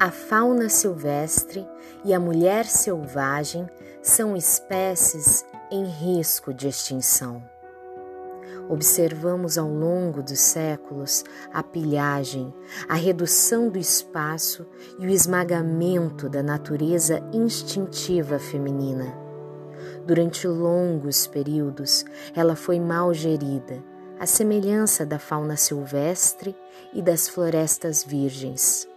A fauna silvestre e a mulher selvagem são espécies em risco de extinção. Observamos ao longo dos séculos a pilhagem, a redução do espaço e o esmagamento da natureza instintiva feminina. Durante longos períodos, ela foi mal gerida, à semelhança da fauna silvestre e das florestas virgens.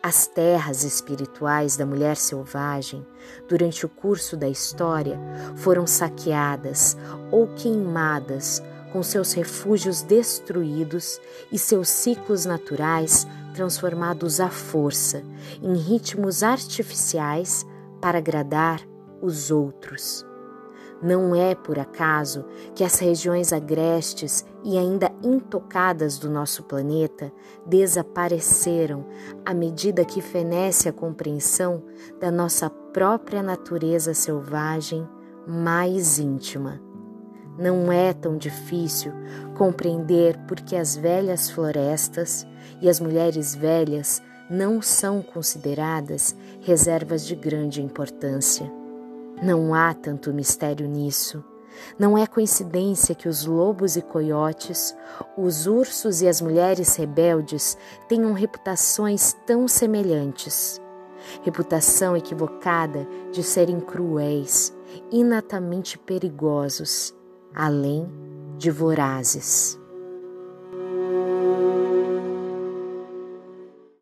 As terras espirituais da mulher selvagem, durante o curso da história, foram saqueadas ou queimadas, com seus refúgios destruídos e seus ciclos naturais transformados à força em ritmos artificiais para agradar os outros. Não é por acaso que as regiões agrestes e ainda intocadas do nosso planeta desapareceram à medida que fenece a compreensão da nossa própria natureza selvagem mais íntima. Não é tão difícil compreender porque as velhas florestas e as mulheres velhas não são consideradas reservas de grande importância. Não há tanto mistério nisso. Não é coincidência que os lobos e coiotes, os ursos e as mulheres rebeldes tenham reputações tão semelhantes. Reputação equivocada de serem cruéis, inatamente perigosos, além de vorazes.